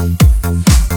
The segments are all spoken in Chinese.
Música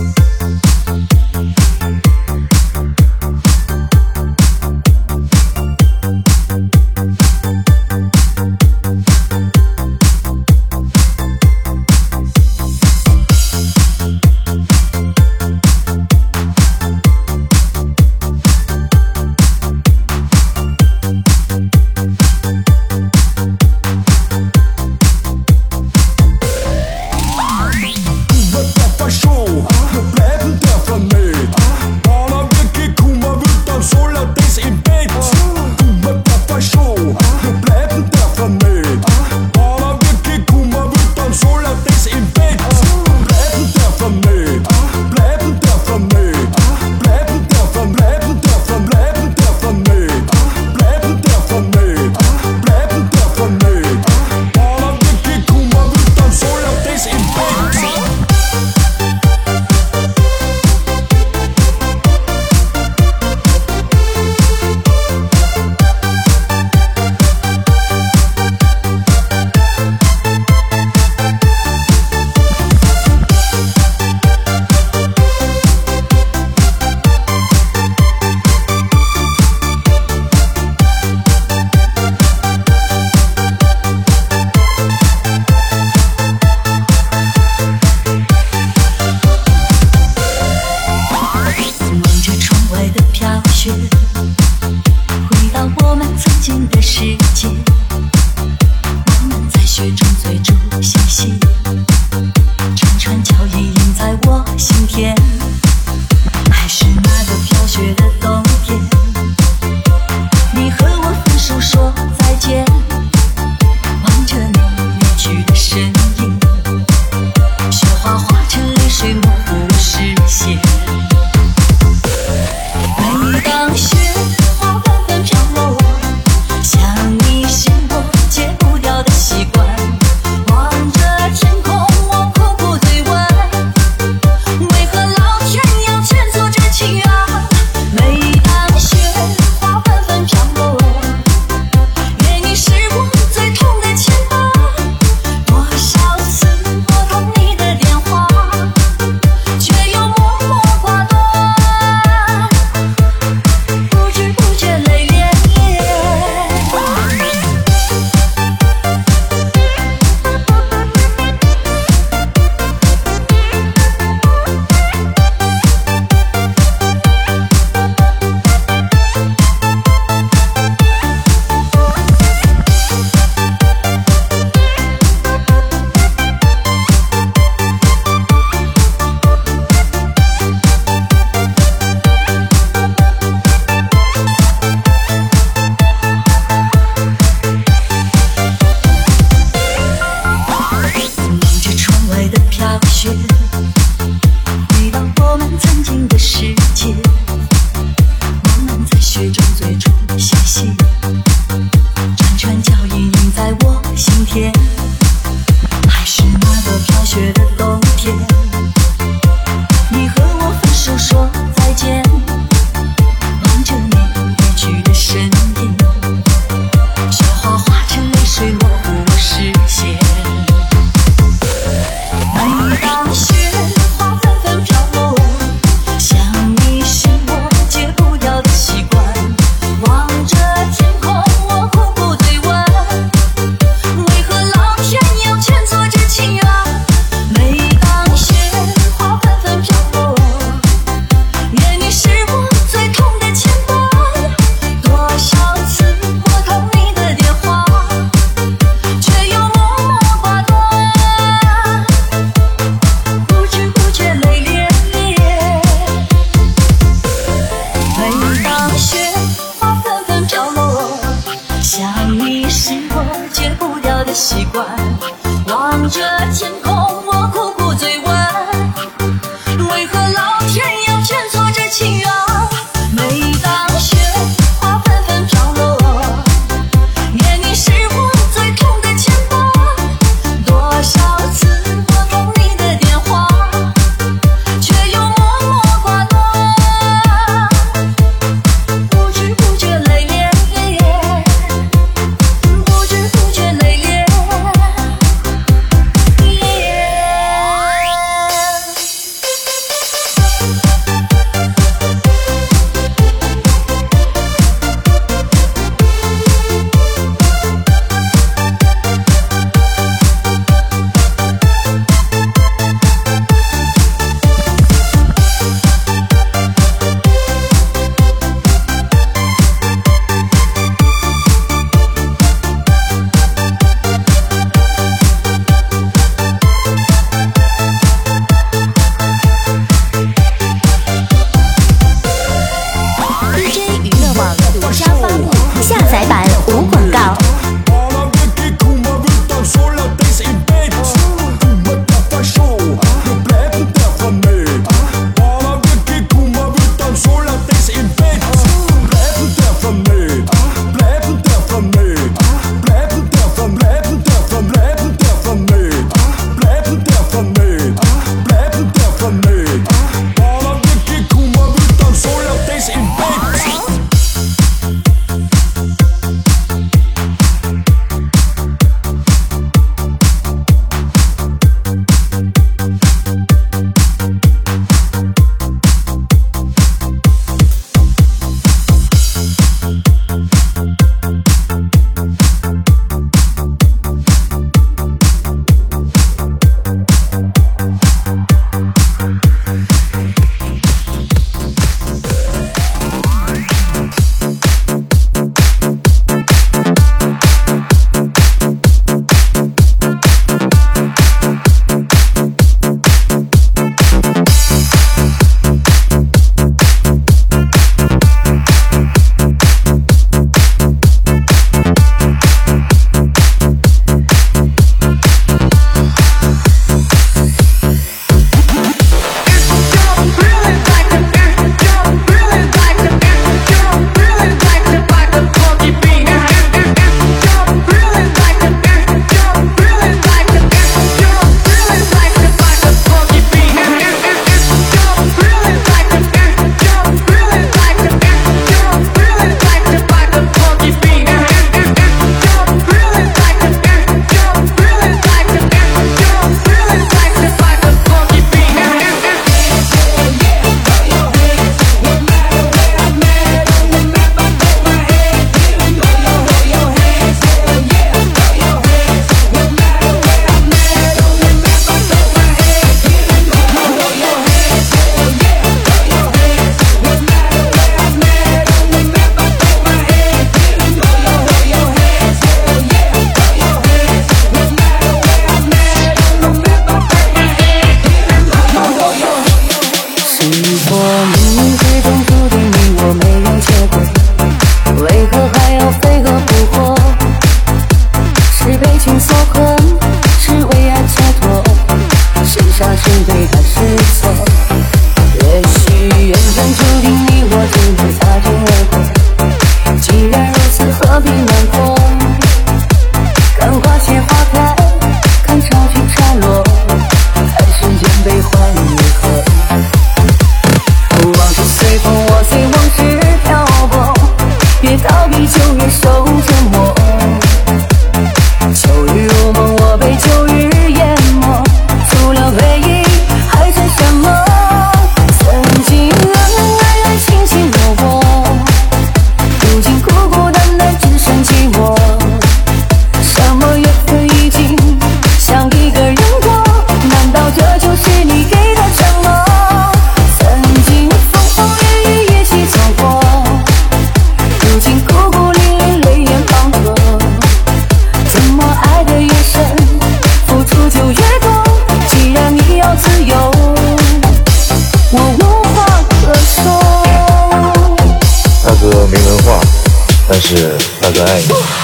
是大哥爱你。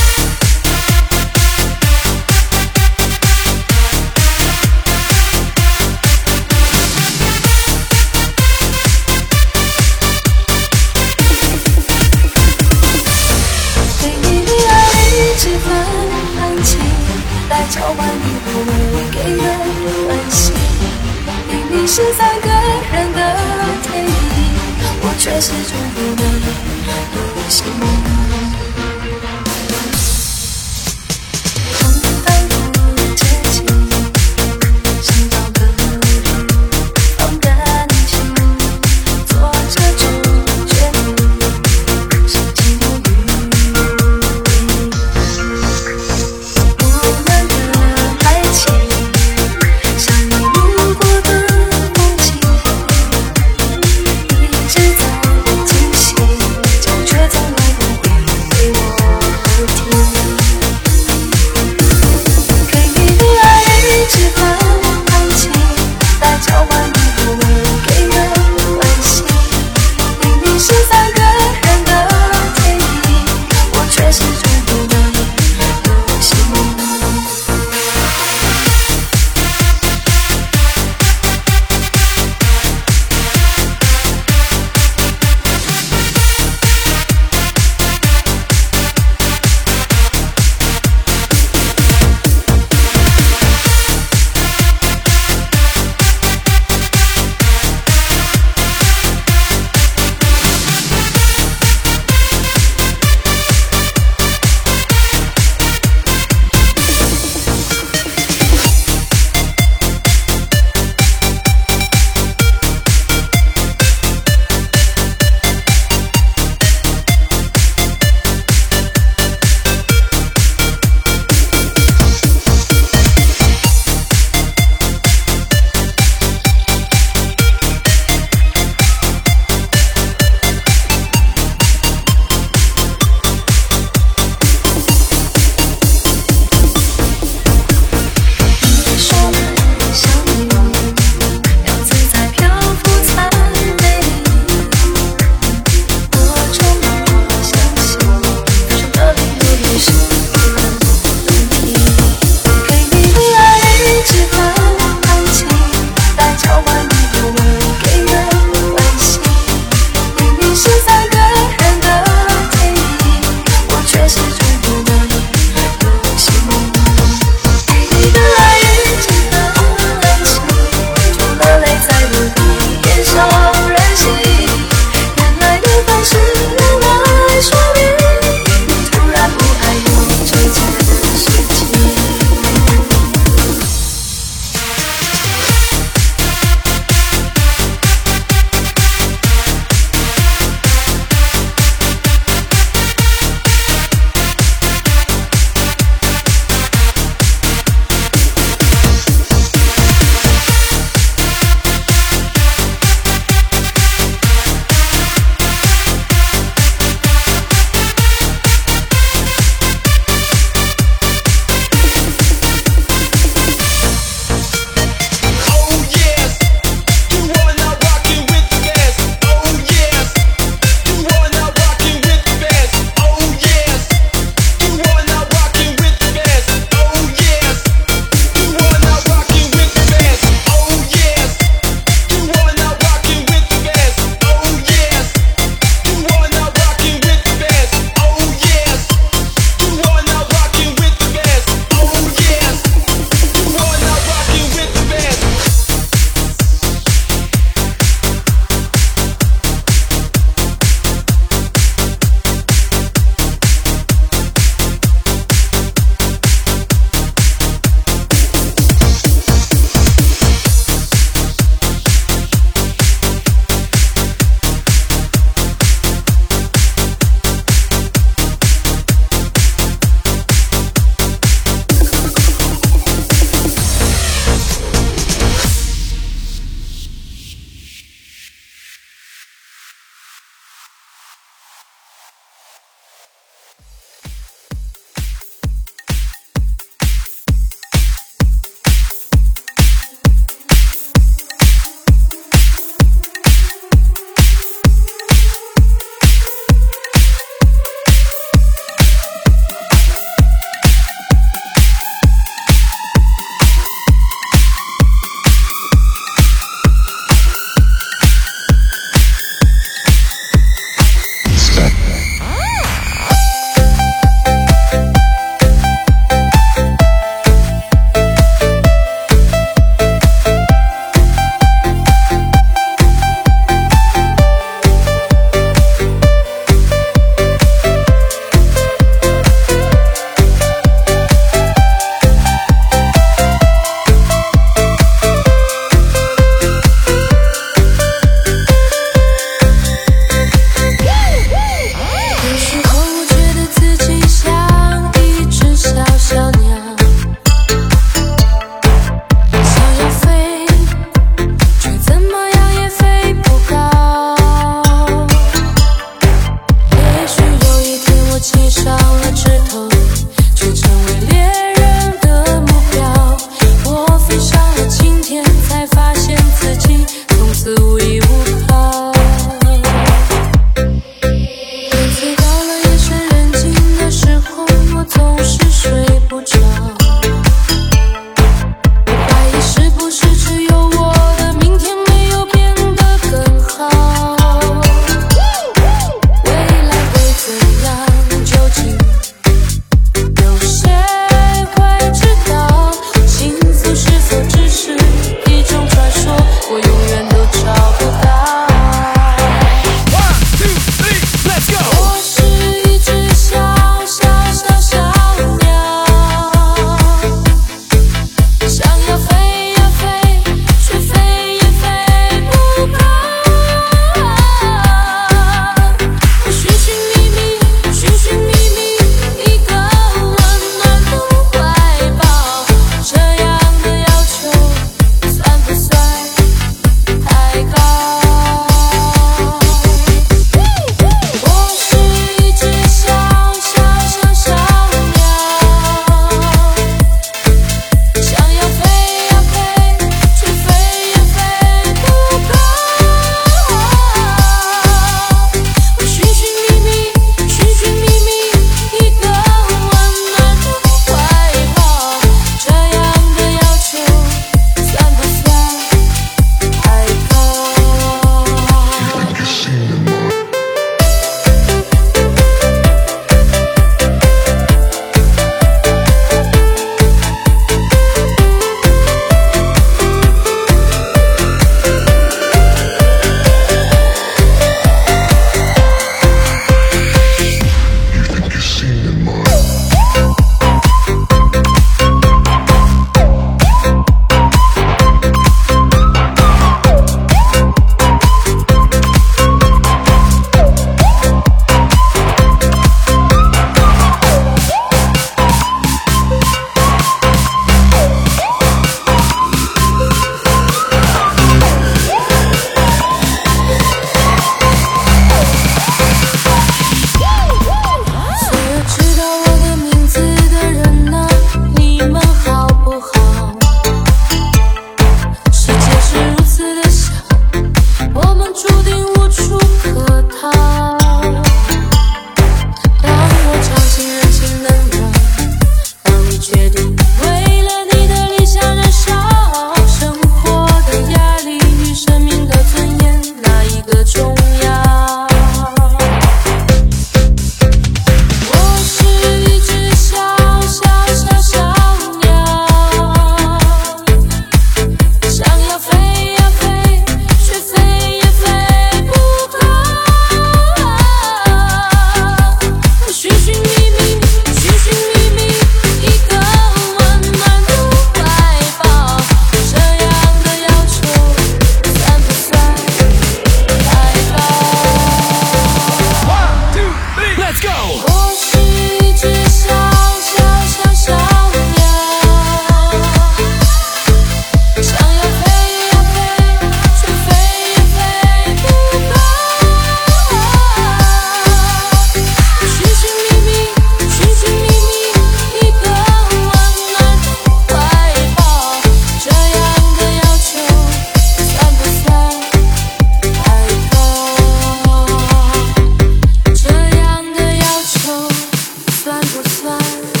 算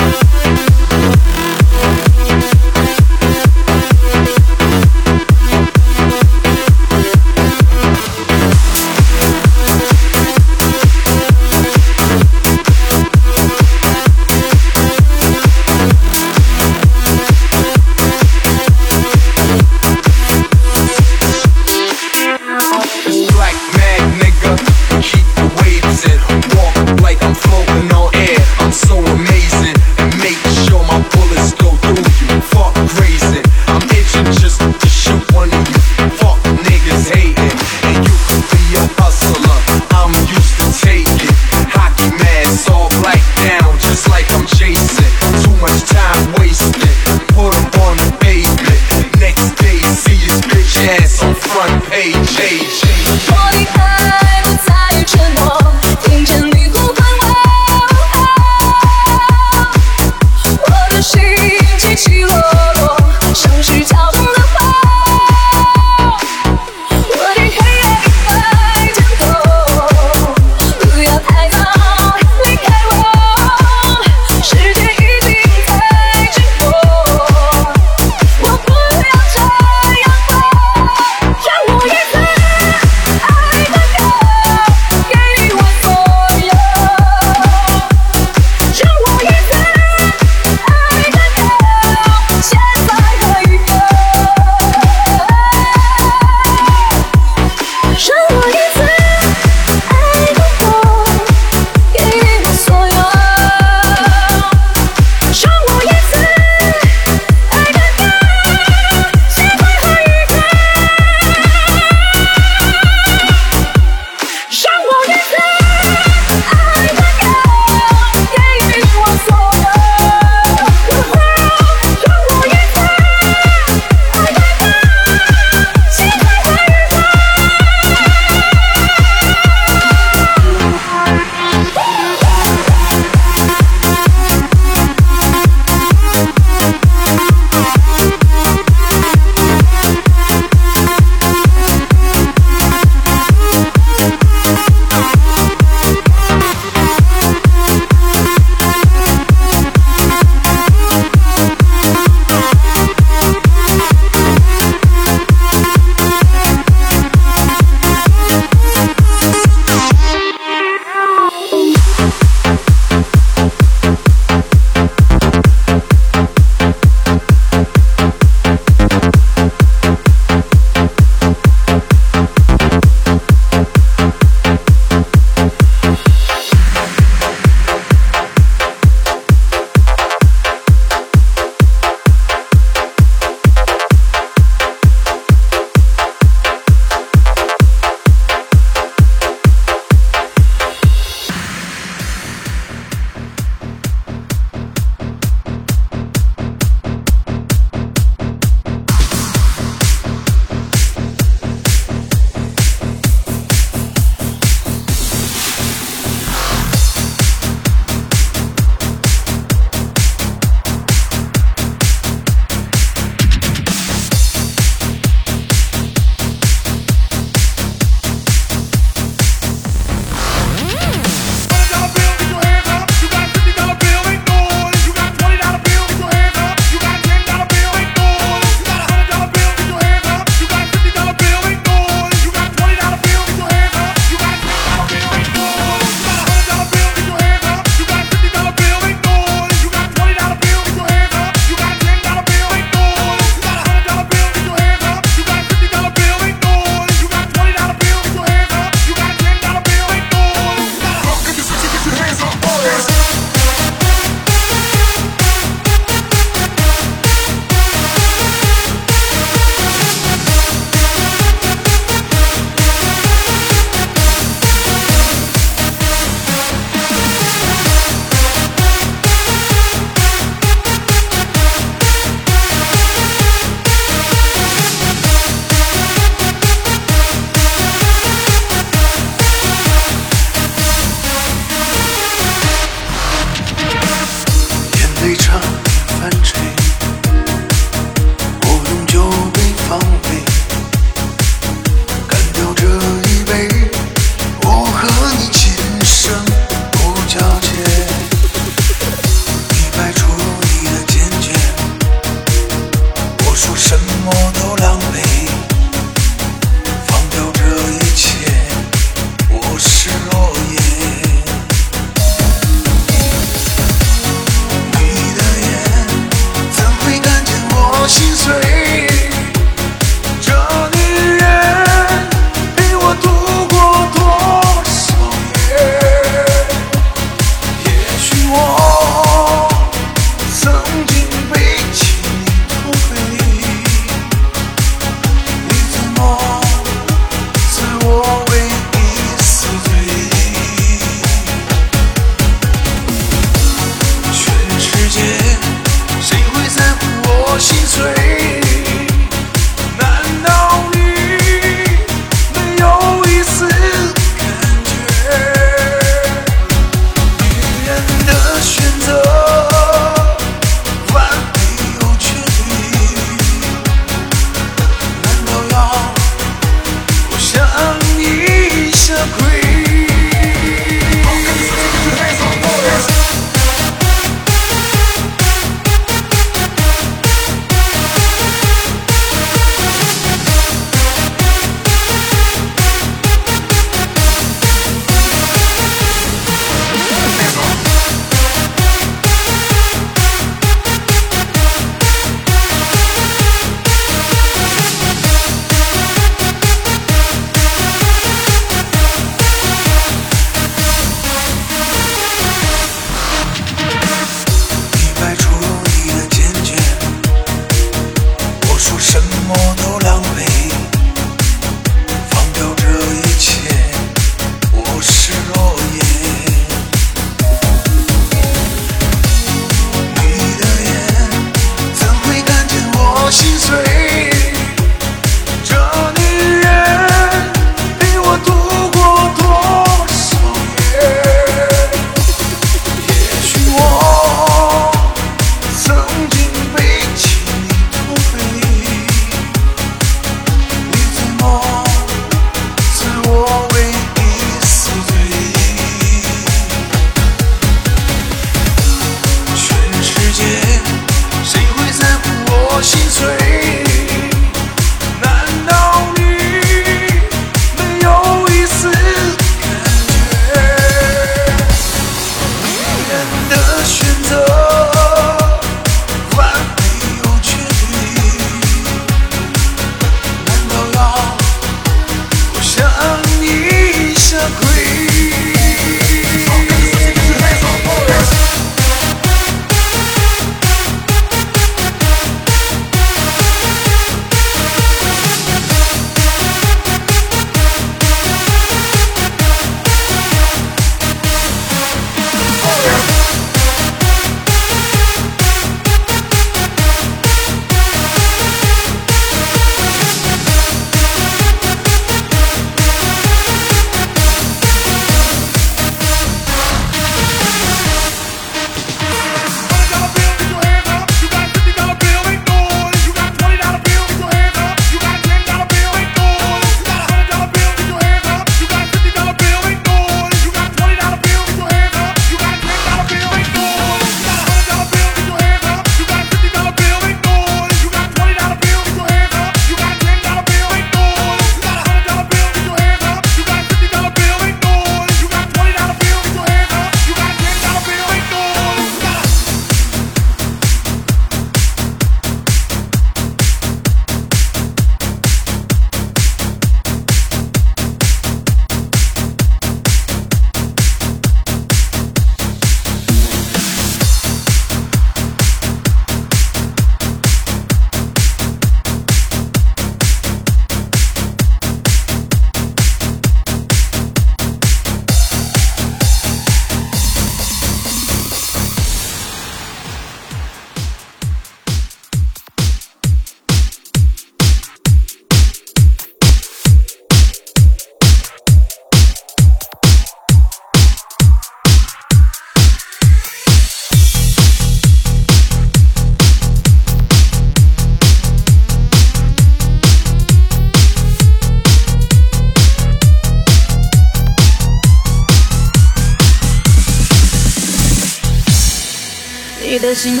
心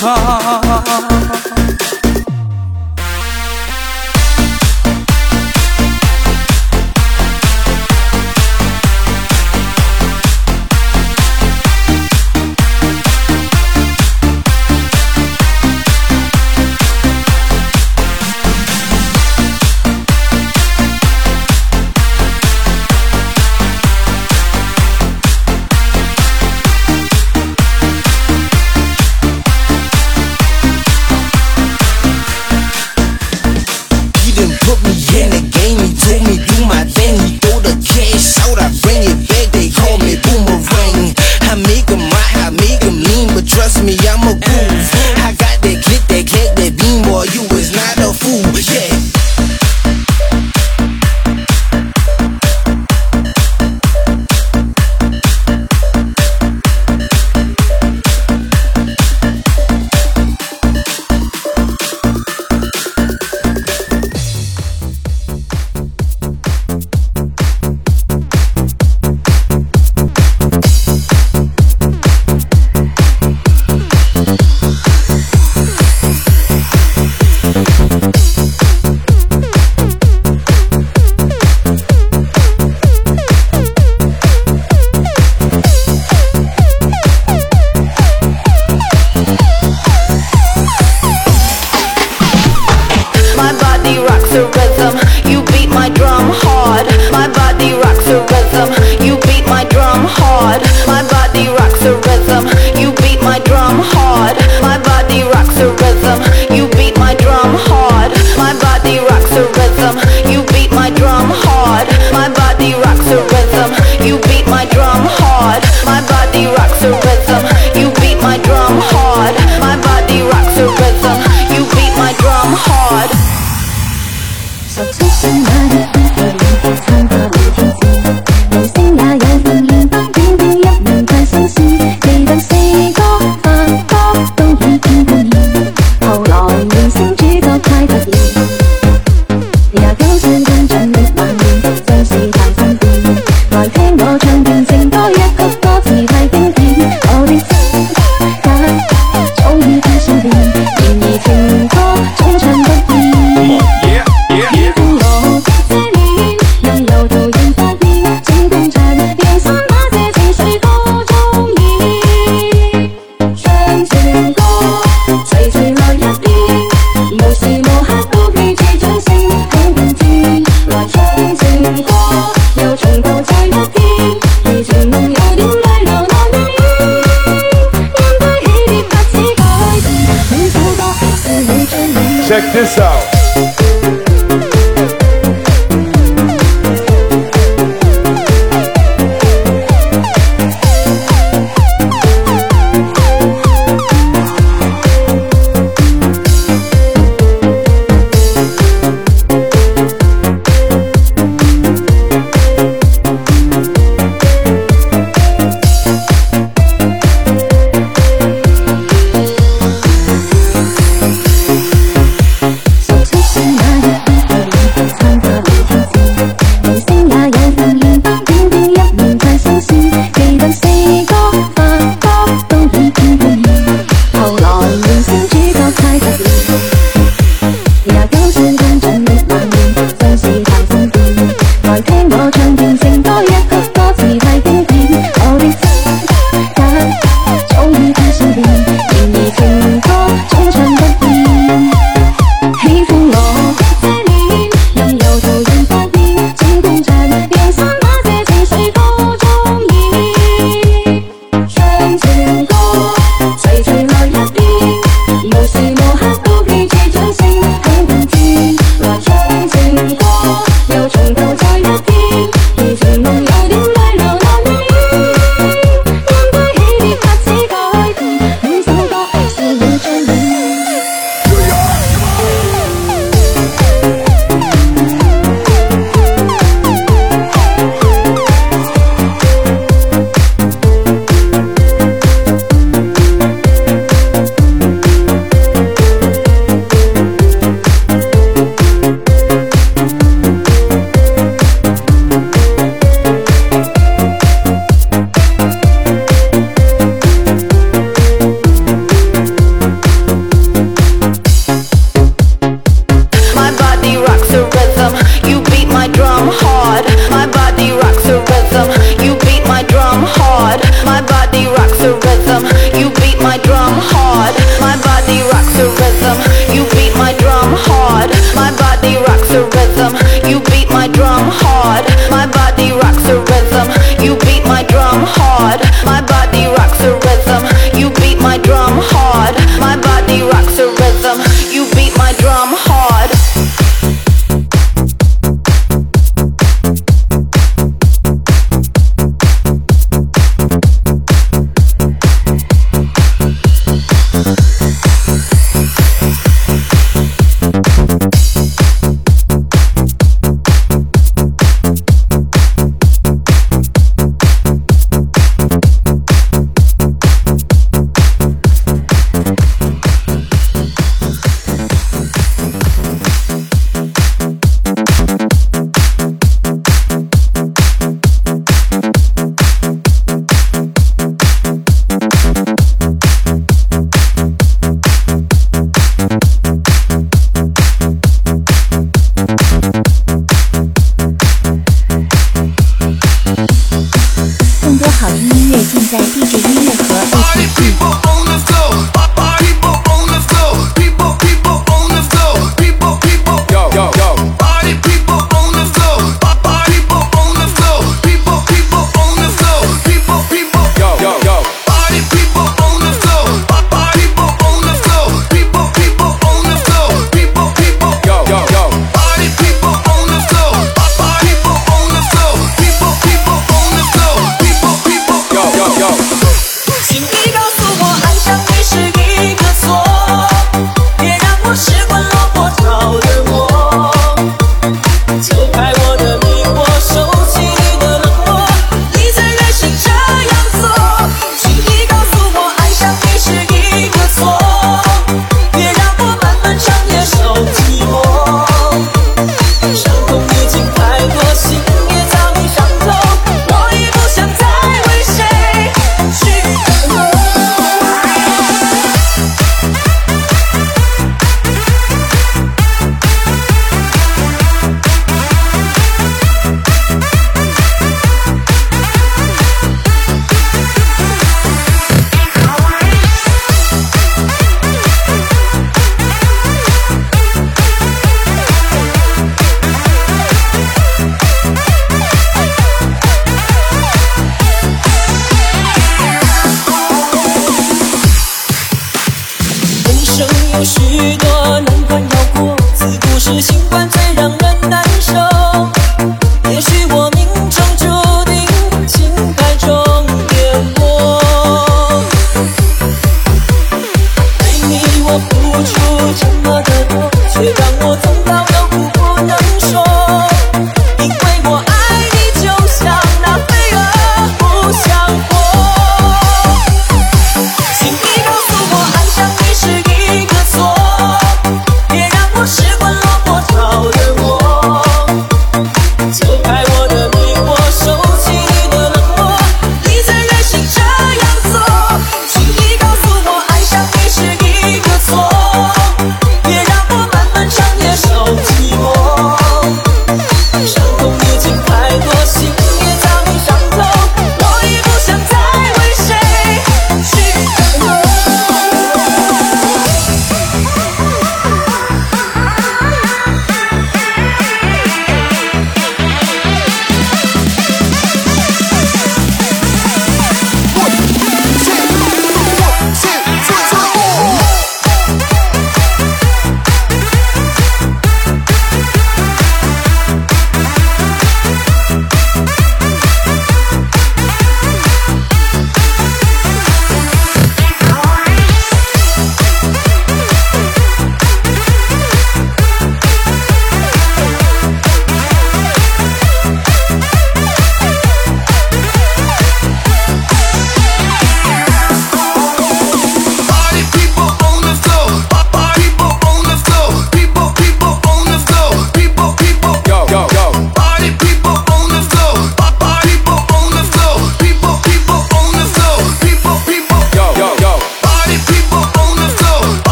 ঘর So